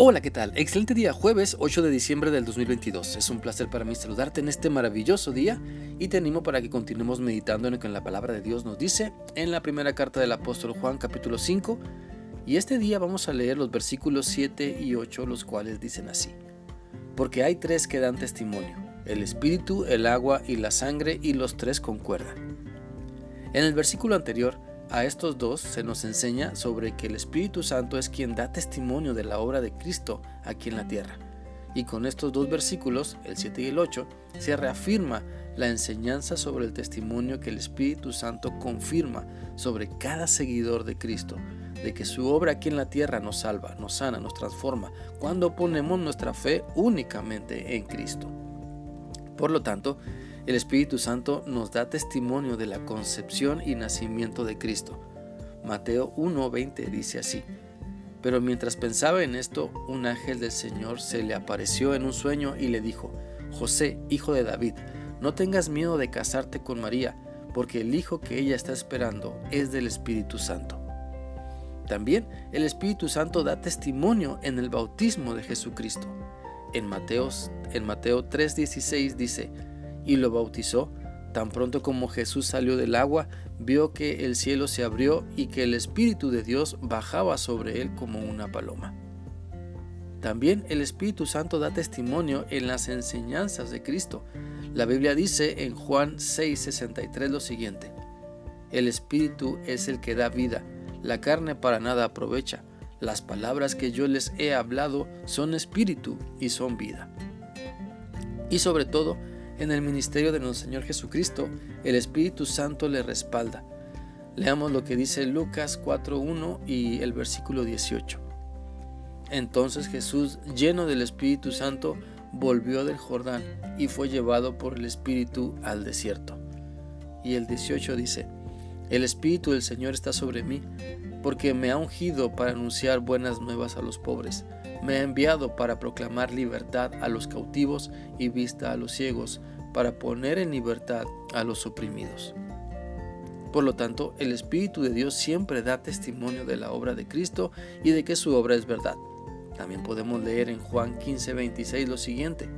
Hola, ¿qué tal? Excelente día, jueves 8 de diciembre del 2022. Es un placer para mí saludarte en este maravilloso día y te animo para que continuemos meditando en lo que la palabra de Dios nos dice en la primera carta del apóstol Juan capítulo 5 y este día vamos a leer los versículos 7 y 8 los cuales dicen así. Porque hay tres que dan testimonio, el espíritu, el agua y la sangre y los tres concuerdan. En el versículo anterior a estos dos se nos enseña sobre que el Espíritu Santo es quien da testimonio de la obra de Cristo aquí en la tierra. Y con estos dos versículos, el 7 y el 8, se reafirma la enseñanza sobre el testimonio que el Espíritu Santo confirma sobre cada seguidor de Cristo, de que su obra aquí en la tierra nos salva, nos sana, nos transforma, cuando ponemos nuestra fe únicamente en Cristo. Por lo tanto, el Espíritu Santo nos da testimonio de la concepción y nacimiento de Cristo. Mateo 1:20 dice así. Pero mientras pensaba en esto, un ángel del Señor se le apareció en un sueño y le dijo, José, hijo de David, no tengas miedo de casarte con María, porque el hijo que ella está esperando es del Espíritu Santo. También el Espíritu Santo da testimonio en el bautismo de Jesucristo. En Mateo, en Mateo 3:16 dice, y lo bautizó. Tan pronto como Jesús salió del agua, vio que el cielo se abrió y que el Espíritu de Dios bajaba sobre él como una paloma. También el Espíritu Santo da testimonio en las enseñanzas de Cristo. La Biblia dice en Juan 6:63 lo siguiente, El Espíritu es el que da vida, la carne para nada aprovecha. Las palabras que yo les he hablado son espíritu y son vida. Y sobre todo, en el ministerio de nuestro Señor Jesucristo, el Espíritu Santo le respalda. Leamos lo que dice Lucas 4.1 y el versículo 18. Entonces Jesús, lleno del Espíritu Santo, volvió del Jordán y fue llevado por el Espíritu al desierto. Y el 18 dice, El Espíritu del Señor está sobre mí, porque me ha ungido para anunciar buenas nuevas a los pobres me ha enviado para proclamar libertad a los cautivos y vista a los ciegos, para poner en libertad a los oprimidos. Por lo tanto, el Espíritu de Dios siempre da testimonio de la obra de Cristo y de que su obra es verdad. También podemos leer en Juan 15:26 lo siguiente,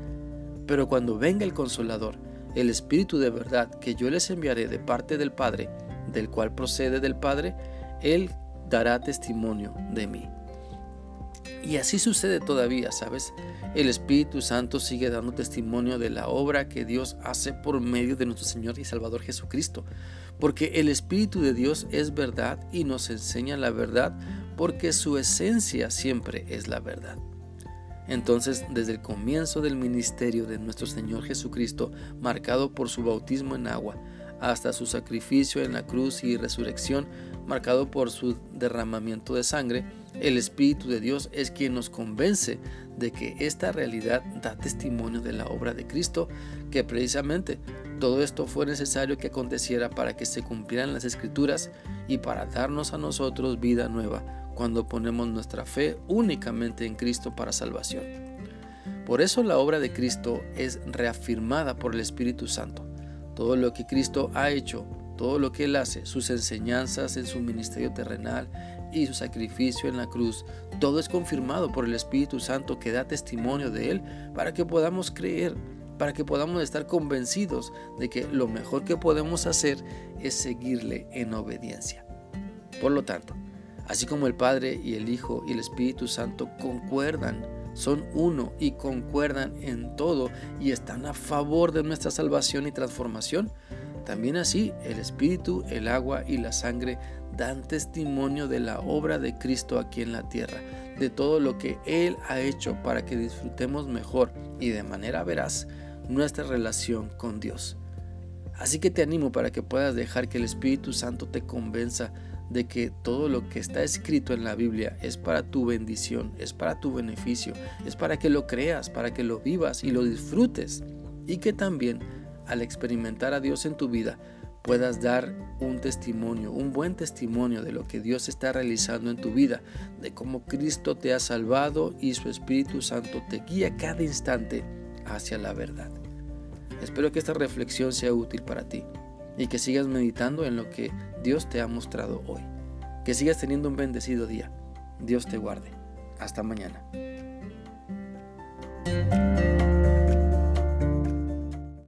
pero cuando venga el consolador, el Espíritu de verdad que yo les enviaré de parte del Padre, del cual procede del Padre, Él dará testimonio de mí. Y así sucede todavía, ¿sabes? El Espíritu Santo sigue dando testimonio de la obra que Dios hace por medio de nuestro Señor y Salvador Jesucristo. Porque el Espíritu de Dios es verdad y nos enseña la verdad porque su esencia siempre es la verdad. Entonces, desde el comienzo del ministerio de nuestro Señor Jesucristo, marcado por su bautismo en agua, hasta su sacrificio en la cruz y resurrección, marcado por su derramamiento de sangre, el Espíritu de Dios es quien nos convence de que esta realidad da testimonio de la obra de Cristo, que precisamente todo esto fue necesario que aconteciera para que se cumplieran las escrituras y para darnos a nosotros vida nueva cuando ponemos nuestra fe únicamente en Cristo para salvación. Por eso la obra de Cristo es reafirmada por el Espíritu Santo. Todo lo que Cristo ha hecho, todo lo que Él hace, sus enseñanzas en su ministerio terrenal y su sacrificio en la cruz, todo es confirmado por el Espíritu Santo que da testimonio de Él para que podamos creer, para que podamos estar convencidos de que lo mejor que podemos hacer es seguirle en obediencia. Por lo tanto, así como el Padre y el Hijo y el Espíritu Santo concuerdan, son uno y concuerdan en todo y están a favor de nuestra salvación y transformación, también así el Espíritu, el agua y la sangre dan testimonio de la obra de Cristo aquí en la tierra, de todo lo que Él ha hecho para que disfrutemos mejor y de manera veraz nuestra relación con Dios. Así que te animo para que puedas dejar que el Espíritu Santo te convenza de que todo lo que está escrito en la Biblia es para tu bendición, es para tu beneficio, es para que lo creas, para que lo vivas y lo disfrutes. Y que también al experimentar a Dios en tu vida puedas dar un testimonio, un buen testimonio de lo que Dios está realizando en tu vida, de cómo Cristo te ha salvado y su Espíritu Santo te guía cada instante hacia la verdad. Espero que esta reflexión sea útil para ti y que sigas meditando en lo que Dios te ha mostrado hoy. Que sigas teniendo un bendecido día. Dios te guarde. Hasta mañana.